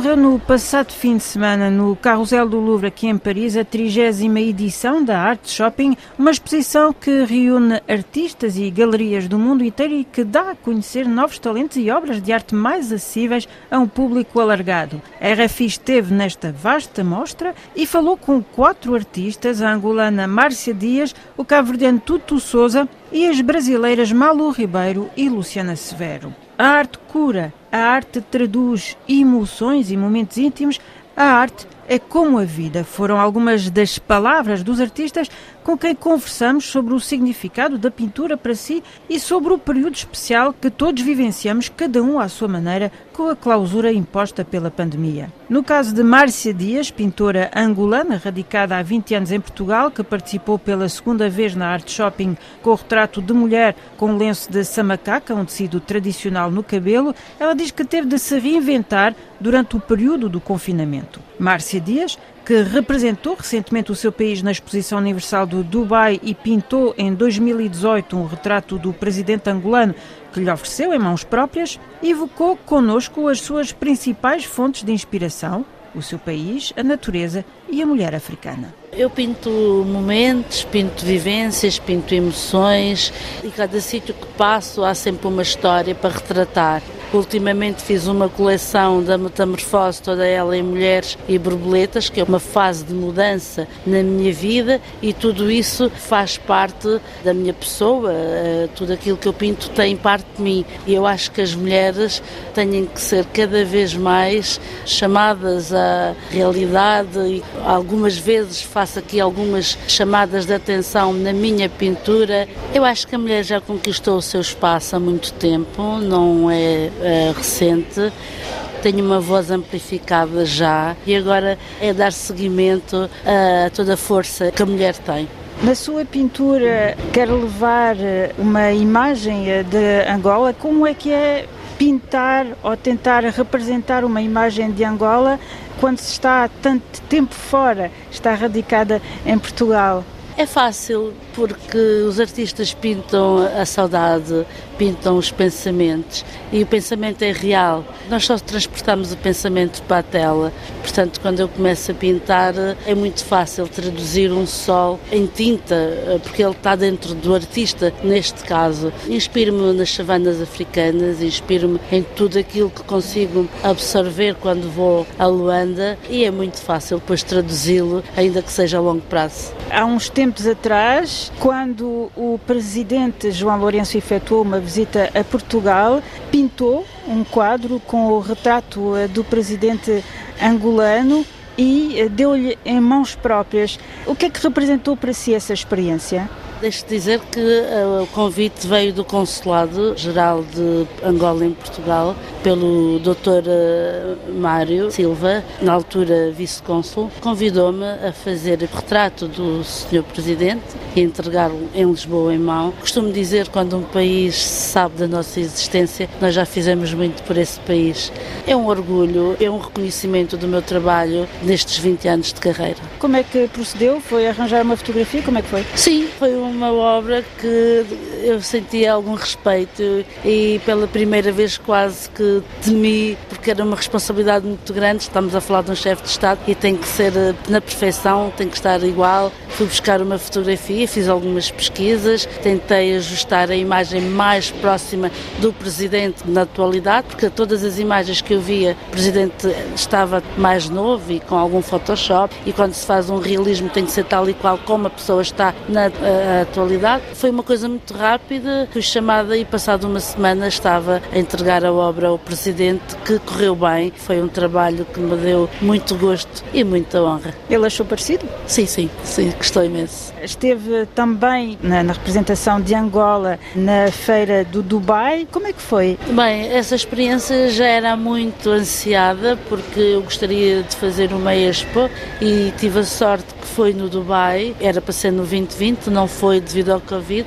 Decorreu no passado fim de semana no Carrossel do Louvre, aqui em Paris, a 30 edição da Art Shopping, uma exposição que reúne artistas e galerias do mundo inteiro e que dá a conhecer novos talentos e obras de arte mais acessíveis a um público alargado. A RFI esteve nesta vasta mostra e falou com quatro artistas, a angolana Márcia Dias, o cabo-verdiano Tuto Souza e as brasileiras Malu Ribeiro e Luciana Severo. A arte cura, a arte traduz emoções e momentos íntimos, a arte é como a vida. Foram algumas das palavras dos artistas com quem conversamos sobre o significado da pintura para si e sobre o período especial que todos vivenciamos, cada um à sua maneira, com a clausura imposta pela pandemia. No caso de Márcia Dias, pintora angolana, radicada há 20 anos em Portugal, que participou pela segunda vez na Art Shopping com o retrato de mulher com lenço de samacaca, um tecido tradicional no cabelo, ela diz que teve de se reinventar durante o período do confinamento. Márcia Dias, que representou recentemente o seu país na Exposição Universal do Dubai e pintou em 2018 um retrato do presidente angolano que lhe ofereceu em mãos próprias, evocou conosco as suas principais fontes de inspiração, o seu país, a natureza e a mulher africana. Eu pinto momentos, pinto vivências, pinto emoções e cada sítio que passo há sempre uma história para retratar. Ultimamente fiz uma coleção da metamorfose, toda ela em mulheres e borboletas, que é uma fase de mudança na minha vida e tudo isso faz parte da minha pessoa. Eh, tudo aquilo que eu pinto tem parte de mim e eu acho que as mulheres têm que ser cada vez mais chamadas à realidade e algumas vezes faço aqui algumas chamadas de atenção na minha pintura. Eu acho que a mulher já conquistou o seu espaço há muito tempo, não é uh, recente tenho uma voz amplificada já e agora é dar seguimento a toda a força que a mulher tem. Na sua pintura, quer levar eh, uma imagem eh, de Angola. Como é que é pintar ou tentar representar uma imagem de Angola quando se está há tanto tempo fora, está radicada em Portugal? É fácil porque os artistas pintam a saudade, pintam os pensamentos e o pensamento é real. Nós só transportamos o pensamento para a tela. Portanto, quando eu começo a pintar, é muito fácil traduzir um sol em tinta, porque ele está dentro do artista, neste caso. Inspiro-me nas savanas africanas, inspiro-me em tudo aquilo que consigo absorver quando vou a Luanda e é muito fácil depois traduzi-lo, ainda que seja a longo prazo. Há uns tempos atrás, quando o presidente João Lourenço efetuou uma visita a Portugal, pintou um quadro com o retrato eh, do presidente angolano e eh, deu-lhe em mãos próprias. O que é que representou para si essa experiência? Deixe dizer que uh, o convite veio do Consulado-Geral de Angola em Portugal, pelo Dr. Uh, Mário Silva, na altura vice-cônsul, convidou-me a fazer o retrato do Sr. Presidente e entregá-lo em Lisboa em mão. Costumo dizer quando um país sabe da nossa existência, nós já fizemos muito por esse país. É um orgulho, é um reconhecimento do meu trabalho nestes 20 anos de carreira. Como é que procedeu? Foi arranjar uma fotografia? Como é que foi? Sim, foi um uma obra que eu senti algum respeito e pela primeira vez quase que temi, porque era uma responsabilidade muito grande. Estamos a falar de um chefe de Estado e tem que ser eh, na perfeição, tem que estar igual. Fui buscar uma fotografia, fiz algumas pesquisas, tentei ajustar a imagem mais próxima do Presidente na atualidade, porque todas as imagens que eu via, o Presidente estava mais novo e com algum Photoshop, e quando se faz um realismo tem que ser tal e qual como a pessoa está na atualidade. Foi uma coisa muito rápida, fui chamada e passado uma semana estava a entregar a obra ao Presidente, que correu bem. Foi um trabalho que me deu muito gosto e muita honra. Ele achou parecido? Sim, sim, sim, gostou imenso. Esteve também na, na representação de Angola na feira do Dubai. Como é que foi? Bem, essa experiência já era muito ansiada porque eu gostaria de fazer uma expo e tive a sorte foi no Dubai, era para ser no 2020, não foi devido ao Covid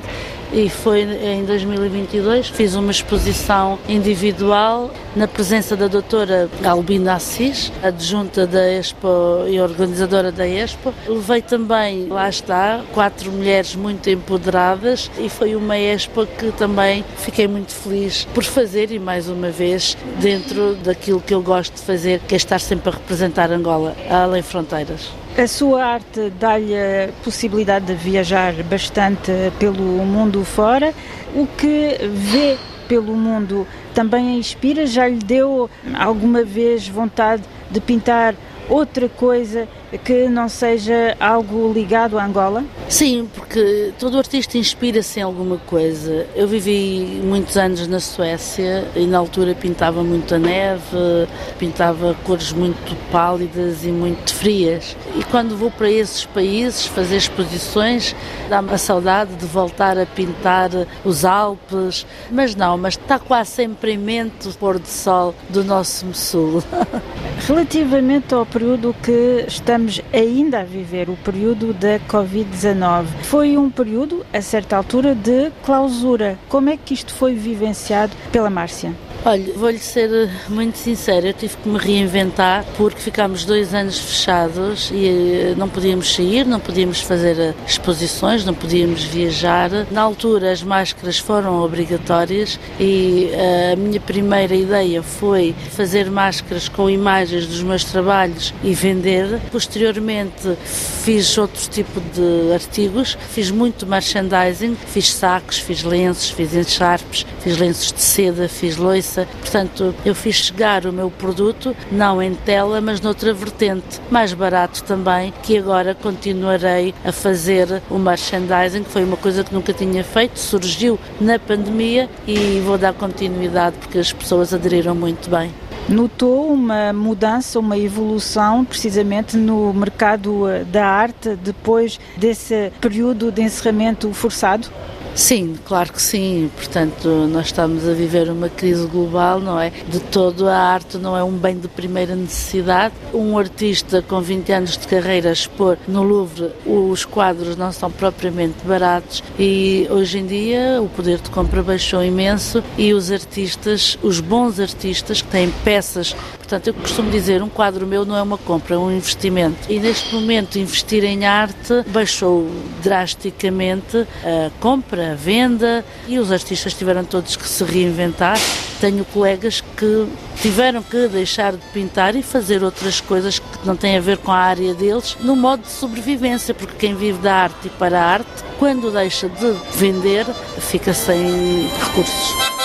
e foi em 2022. Fiz uma exposição individual na presença da doutora Albina Assis, adjunta da Expo e organizadora da Expo. Levei também, lá está, quatro mulheres muito empoderadas e foi uma Expo que também fiquei muito feliz por fazer e mais uma vez dentro daquilo que eu gosto de fazer, que é estar sempre a representar Angola além fronteiras. A sua arte dá-lhe a possibilidade de viajar bastante pelo mundo fora. O que vê pelo mundo também a inspira? Já lhe deu alguma vez vontade de pintar outra coisa que não seja algo ligado a Angola? Sim, porque todo artista inspira-se em alguma coisa. Eu vivi muitos anos na Suécia e na altura pintava muito a neve, pintava cores muito pálidas e muito frias. E quando vou para esses países fazer exposições, dá-me a saudade de voltar a pintar os Alpes. Mas não, mas está quase sempre em mente o pôr do sol do nosso sul. Relativamente ao período que estamos ainda a viver, o período da Covid-19, foi um período, a certa altura, de clausura. Como é que isto foi vivenciado pela Márcia? Olha, vou-lhe ser muito sincera, eu tive que me reinventar porque ficámos dois anos fechados e eh, não podíamos sair, não podíamos fazer eh, exposições, não podíamos viajar. Na altura as máscaras foram obrigatórias e eh, a minha primeira ideia foi fazer máscaras com imagens dos meus trabalhos e vender. Posteriormente fiz outro tipo de artigos, fiz muito merchandising, fiz sacos, fiz lenços, fiz encharpes, fiz lenços de seda, fiz loiça Portanto, eu fiz chegar o meu produto, não em tela, mas noutra vertente, mais barato também, que agora continuarei a fazer o merchandising, que foi uma coisa que nunca tinha feito, surgiu na pandemia e vou dar continuidade porque as pessoas aderiram muito bem. Notou uma mudança, uma evolução precisamente no mercado eh, da arte depois desse período de encerramento forçado? Sim, claro que sim. Portanto, nós estamos a viver uma crise global, não é? De todo, a arte não é um bem de primeira necessidade. Um artista com 20 anos de carreira expor no Louvre, os quadros não são propriamente baratos e hoje em dia o poder de compra baixou imenso e os artistas, os bons artistas que têm peças Portanto, eu costumo dizer, um quadro meu não é uma compra, é um investimento. E neste momento, investir em arte baixou drasticamente a compra, a venda e os artistas tiveram todos que se reinventar. Tenho colegas que tiveram que deixar de pintar e fazer outras coisas que não têm a ver com a área deles, no modo de sobrevivência, porque quem vive da arte e para a arte, quando deixa de vender, fica sem recursos.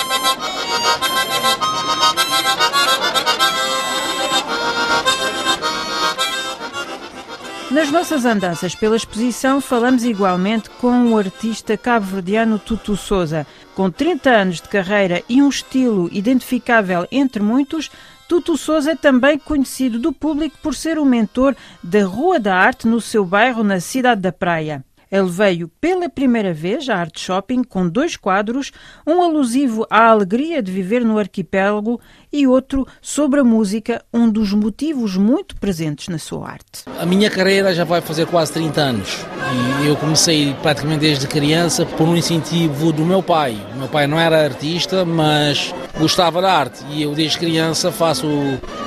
Nas nossas andanças pela exposição, falamos igualmente com o artista cabo-verdiano Tutu Souza. Com 30 anos de carreira e um estilo identificável entre muitos, Tutu Souza é também conhecido do público por ser o mentor da Rua da Arte no seu bairro, na cidade da Praia. Ele veio pela primeira vez à Art Shopping com dois quadros, um alusivo à alegria de viver no arquipélago e outro sobre a música, um dos motivos muito presentes na sua arte. A minha carreira já vai fazer quase 30 anos e eu comecei praticamente desde criança por um incentivo do meu pai. O meu pai não era artista, mas gostava da arte e eu desde criança faço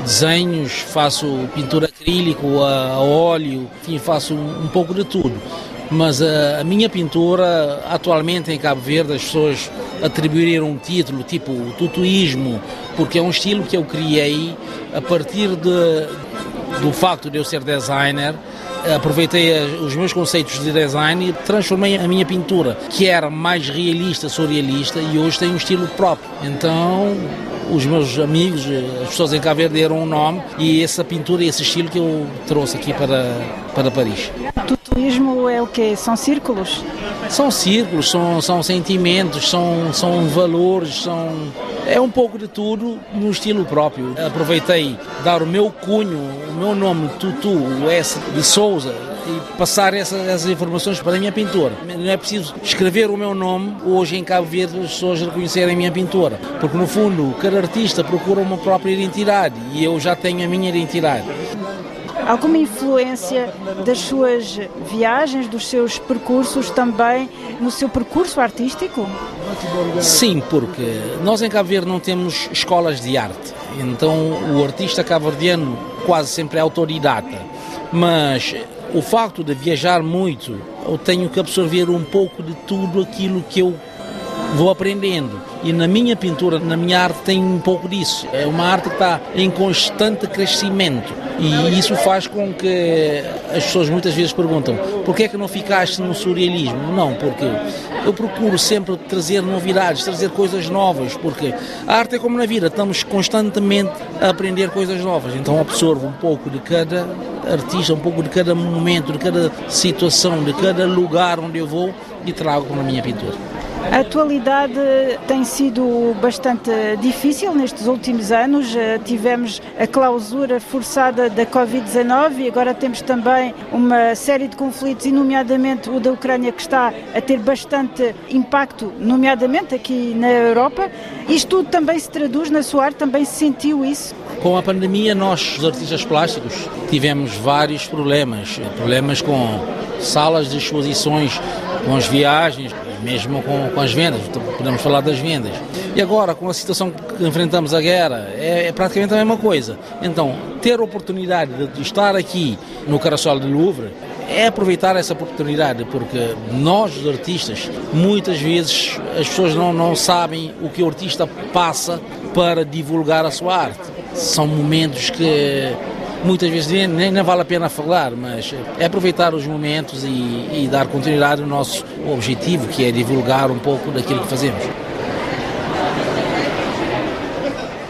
desenhos, faço pintura acrílico, a, óleo, enfim, faço um pouco de tudo mas a, a, minha pintura, atualmente em Cabo Verde, as pessoas atribuíram um título tipo o tutuísmo, porque é um estilo que eu criei a partir de, do facto de eu ser designer. Aproveitei os meus conceitos de design e transformei a minha pintura, que era mais realista, surrealista, e hoje tem um estilo próprio. Então, os meus amigos, as pessoas em Cabo Verde deram um nome e essa pintura e esse estilo que eu trouxe aqui para, para Paris. Turismo é o quê? São círculos? São círculos, são, são sentimentos, são, são valores, são. É um pouco de tudo no estilo próprio. Aproveitei dar o meu cunho, o meu nome, Tutu, o S de Souza, e passar essa, essas informações para a minha pintura. Não é preciso escrever o meu nome hoje em Cabo Verde as pessoas reconhecerem a minha pintura, porque no fundo cada artista procura uma própria identidade e eu já tenho a minha identidade. Alguma influência das suas viagens, dos seus percursos também no seu percurso artístico? Sim, porque nós em Cabo Verde não temos escolas de arte, então o artista cabo-verdiano quase sempre é autodidata, mas o facto de viajar muito, eu tenho que absorver um pouco de tudo aquilo que eu vou aprendendo. E na minha pintura, na minha arte, tem um pouco disso. É uma arte que está em constante crescimento. E isso faz com que as pessoas muitas vezes perguntam por que é que não ficaste no surrealismo? Não, porque eu procuro sempre trazer novidades, trazer coisas novas, porque a arte é como na vida, estamos constantemente a aprender coisas novas. Então absorvo um pouco de cada artista, um pouco de cada momento, de cada situação, de cada lugar onde eu vou e trago para a minha pintura. A atualidade tem sido bastante difícil nestes últimos anos. Eh, tivemos a clausura forçada da Covid-19 e agora temos também uma série de conflitos, nomeadamente o da Ucrânia, que está a ter bastante impacto, nomeadamente aqui na Europa. Isto tudo também se traduz na sua arte, também se sentiu isso? Com a pandemia, nós, os artistas plásticos, tivemos vários problemas. Problemas com salas de exposições, com as viagens, mesmo com, com as vendas, podemos falar das vendas. E agora, com a situação que enfrentamos a guerra, é, é praticamente a mesma coisa. Então, ter a oportunidade de estar aqui no Caraçol do Louvre é aproveitar essa oportunidade, porque nós, os artistas, muitas vezes as pessoas não, não sabem o que o artista passa para divulgar a sua arte. São momentos que muitas vezes nem, nem vale a pena falar, mas é aproveitar os momentos e, e dar continuidade ao nosso objetivo, que é divulgar um pouco daquilo que fazemos.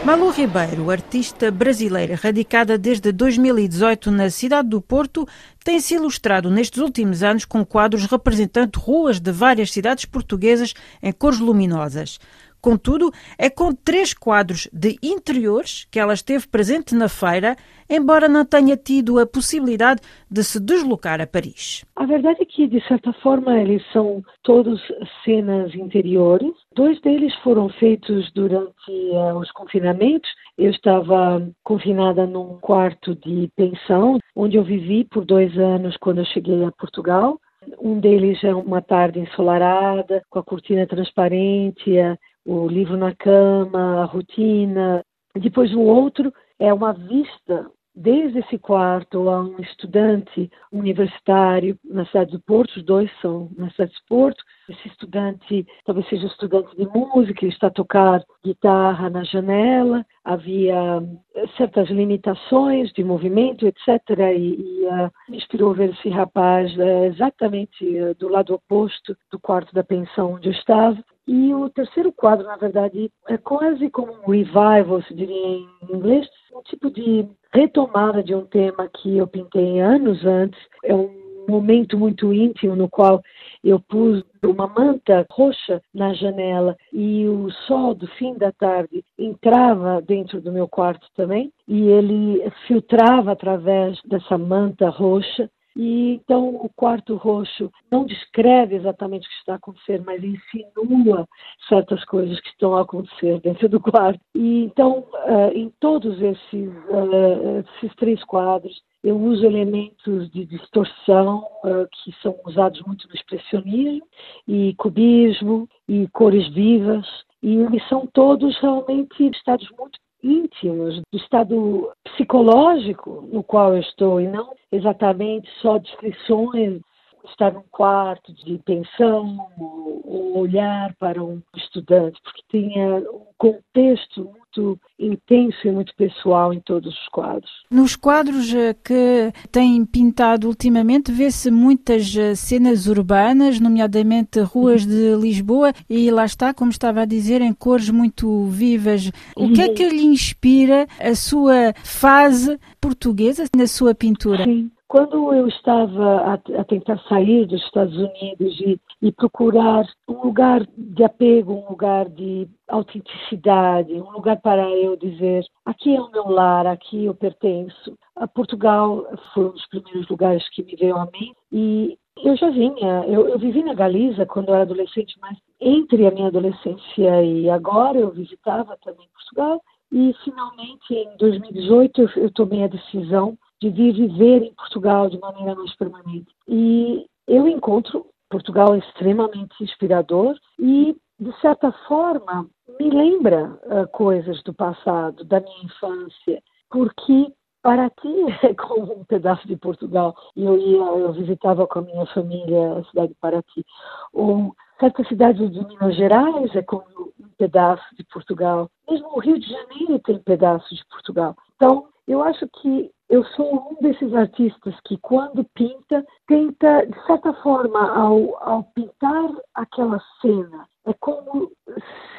Malu Ribeiro, artista brasileira radicada desde 2018 na cidade do Porto, tem se ilustrado nestes últimos anos com quadros representando ruas de várias cidades portuguesas em cores luminosas. Contudo, é com três quadros de interiores que ela esteve presente na feira, embora não tenha tido a possibilidade de se deslocar a Paris. A verdade é que, de certa forma, eles são todos cenas interiores. Dois deles foram feitos durante uh, os confinamentos. Eu estava confinada num quarto de pensão, onde eu vivi por dois anos quando eu cheguei a Portugal. Um deles é uma tarde ensolarada, com a cortina transparente, o livro na cama, a rotina. Depois o outro é uma vista desde esse quarto a um estudante universitário na cidade do Porto, os dois são na cidade do Porto. Esse estudante talvez seja estudante de música, ele está a tocar guitarra na janela. Havia eh, certas limitações de movimento, etc. E, e uh, inspirou ver esse rapaz uh, exatamente uh, do lado oposto do quarto da pensão onde eu estava. E o terceiro quadro, na verdade, é quase como um revival, se diria em inglês, um tipo de retomada de um tema que eu pintei anos antes. É um momento muito íntimo no qual eu pus uma manta roxa na janela e o sol do fim da tarde entrava dentro do meu quarto também e ele filtrava através dessa manta roxa e então o quarto roxo não descreve exatamente o que está a acontecer, mas insinua certas coisas que estão a acontecer dentro do quarto. E então, uh, em todos esses, uh, esses três quadros, eu uso elementos de distorção uh, que são usados muito no expressionismo e cubismo e cores vivas e eles são todos realmente estados muito íntimos do estado psicológico no qual eu estou e não exatamente só descrições estar num quarto de pensão ou olhar para um estudante, porque tinha um contexto muito intenso e muito pessoal em todos os quadros. Nos quadros eh, que tem pintado ultimamente, vê-se muitas eh, cenas urbanas, nomeadamente ruas de Lisboa, e lá está, como estava a dizer, em cores muito vivas. O que é que lhe inspira a sua fase portuguesa na sua pintura? Sim. Quando eu estava a, a tentar sair dos Estados Unidos e, e, procurar um lugar de apego, um lugar de autenticidade, um lugar para eu dizer: aqui é o meu lar, aqui eu pertenço. A Portugal foi um dos primeiros lugares que me veio a mim e eu já vinha, eu, eu vivi na Galiza quando eu era adolescente, mas entre a minha adolescência e agora eu visitava também Portugal e finalmente em 2018 eu, eu tomei a decisão de viver em Portugal de maneira mais permanente. E eu encontro Portugal extremamente inspirador e, de certa forma, me lembra uh, coisas do passado, da minha infância, porque Paraty é como um pedaço de Portugal. Eu ia, eu visitava com a minha família a cidade de Paraty. Ou certas cidades de Minas Gerais é como um pedaço de Portugal. Mesmo o Rio de Janeiro tem pedaços de Portugal. Então, eu acho que eu sou um desses artistas que, quando pinta, tenta, de certa forma, ao, ao pintar aquela cena, é como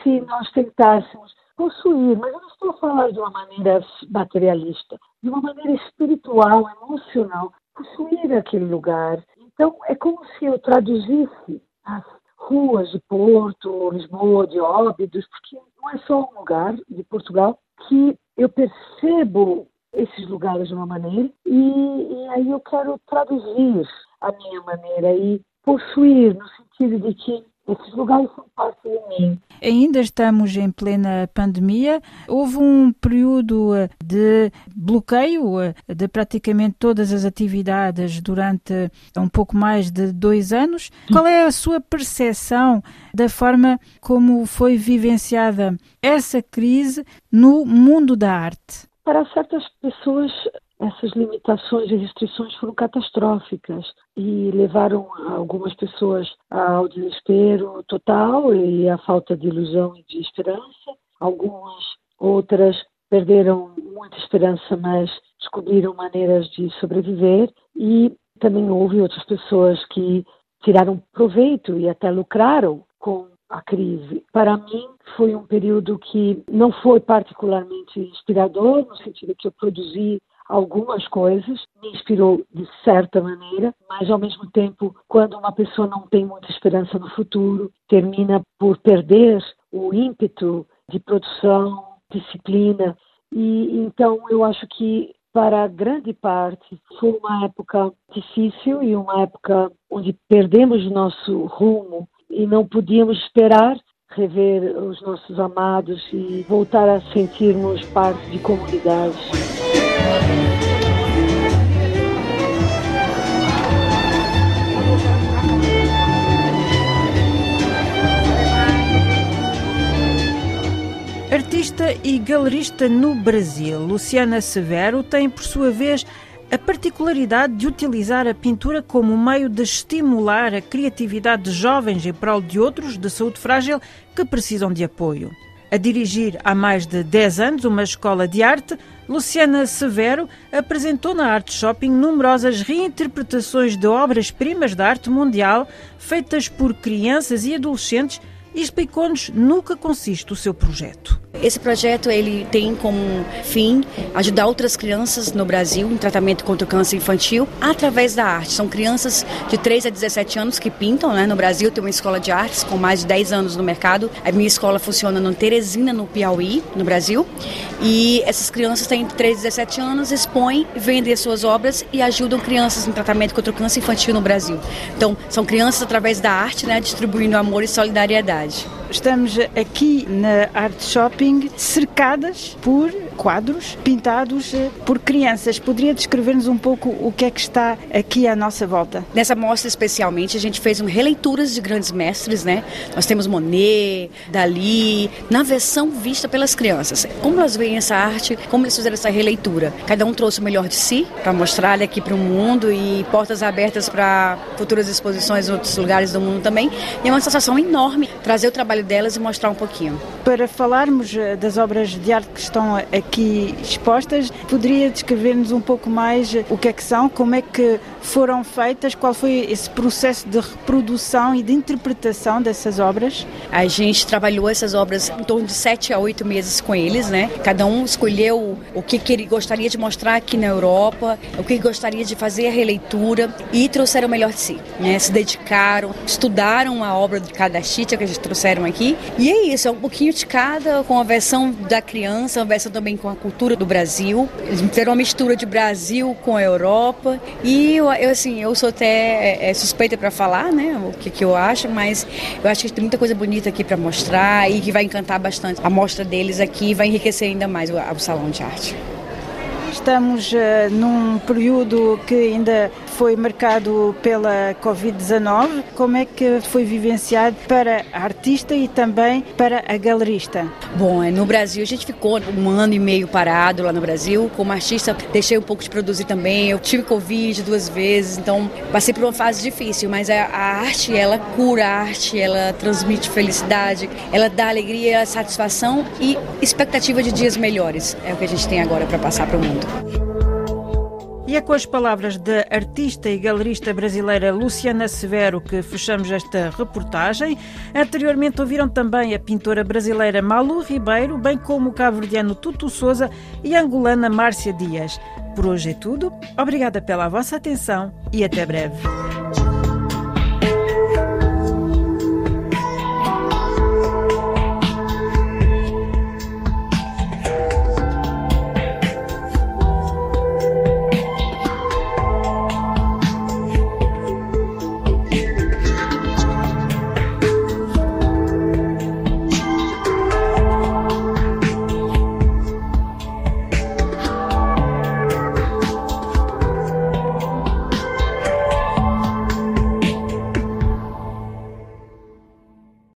se nós tentássemos possuir, mas eu não estou a falar de uma maneira materialista, de uma maneira espiritual, emocional, possuir aquele lugar. Então, é como se eu traduzisse as ruas de Porto, Lisboa, de Óbidos, porque não é só um lugar de Portugal que eu percebo esses lugares de uma maneira e, e aí eu quero traduzir a minha maneira e possuir no sentido de que esses lugares são parte de mim. Ainda estamos em plena pandemia. Houve um período eh, de bloqueio eh, de praticamente todas as atividades durante um pouco mais de dois anos. Qual é a sua percepção da forma como foi vivenciada essa crise no mundo da arte? Para certas pessoas, essas limitações e restrições foram catastróficas e levaram algumas pessoas ao desespero total e à falta de ilusão e de esperança. Algumas outras perderam muita esperança, mas descobriram maneiras de sobreviver e também houve outras pessoas que tiraram proveito e até lucraram com a crise. Para mim, foi um período que não foi particularmente inspirador, no sentido que eu produzi algumas coisas, me inspirou de certa maneira, mas ao mesmo tempo, quando uma pessoa não tem muita esperança no futuro, termina por perder o ímpeto de produção, disciplina. E então eu acho que para grande parte foi uma época difícil e uma época onde perdemos nosso rumo e não podíamos esperar rever os nossos amados e voltar a sentirmos parte de comunidade. Artista e galerista no Brasil, Luciana Severo tem, por sua vez, a particularidade de utilizar a pintura como meio de estimular a criatividade de jovens em prol de outros de saúde frágil que precisam de apoio. A dirigir há mais de 10 anos uma escola de arte, Luciana Severo apresentou na Art Shopping numerosas reinterpretações de obras-primas da arte mundial feitas por crianças e adolescentes e explicou-nos no que consiste o seu projeto. Esse projeto ele tem como fim ajudar outras crianças no Brasil em tratamento contra o câncer infantil através da arte. São crianças de 3 a 17 anos que pintam, né? No Brasil tem uma escola de artes com mais de 10 anos no mercado. A minha escola funciona no Teresina, no Piauí, no Brasil. E essas crianças têm 3 a 17 anos, expõem, vendem suas obras e ajudam crianças em tratamento contra o câncer infantil no Brasil. Então, são crianças através da arte, né, distribuindo amor e solidariedade. Estamos aqui na Art Shopping, cercadas por quadros pintados eh, por crianças. Poderia descrever-nos um pouco o que é que está aqui à nossa volta? Nessa mostra especialmente, a gente fez um releituras de grandes mestres, né? Nós temos Monet, Dali, na versão vista pelas crianças. Como elas veem essa arte, como eles fizeram essa releitura. Cada um trouxe o melhor de si para mostrar aqui para o mundo e portas abertas para futuras exposições em outros lugares do mundo também. E é uma sensação enorme trazer o trabalho delas e mostrar um pouquinho. Para falarmos eh, das obras de arte que estão aqui expostas, poderia descrever-nos um pouco mais o que é que são, como é que foram feitas, qual foi esse processo de reprodução e de interpretação dessas obras? A gente trabalhou essas obras em torno de sete a oito meses com eles, né? Cada um escolheu o que, que ele gostaria de mostrar aqui na Europa, o que gostaria de fazer a releitura e trouxeram o melhor de si, né? Se dedicaram, estudaram a obra de cada chita que gente trouxeram aqui e é isso, é um pouquinho de cada, com a versão da criança, a versão também com a cultura do Brasil. Eles fizeram uma mistura de Brasil com a Europa e eu eu assim, eu sou até é, é suspeita para falar, né, o que, que eu acho, mas eu acho que tem muita coisa bonita aqui para mostrar e que vai encantar bastante a mostra deles aqui e vai enriquecer ainda mais o, o salão de arte. Estamos uh, num período que ainda foi marcado pela Covid-19. Como é que foi vivenciado para a artista e também para a galerista? Bom, é, no Brasil a gente ficou um ano e meio parado lá no Brasil. Como artista, deixei um pouco de produzir também. Eu tive Covid duas vezes, então passei por uma fase difícil, mas a, arte, ela cura a arte, ela transmite felicidade, ela dá alegria, satisfação e expectativa de dias melhores. É o que a gente tem agora para passar para o mundo. E é com as palavras da artista e galerista brasileira Luciana Severo que fechamos esta reportagem. Anteriormente ouviram também a pintora brasileira Malu Ribeiro, bem como o cabo-verdiano Tutu Souza e a angolana Márcia Dias. Por hoje é tudo. Obrigada pela vossa atenção e até breve.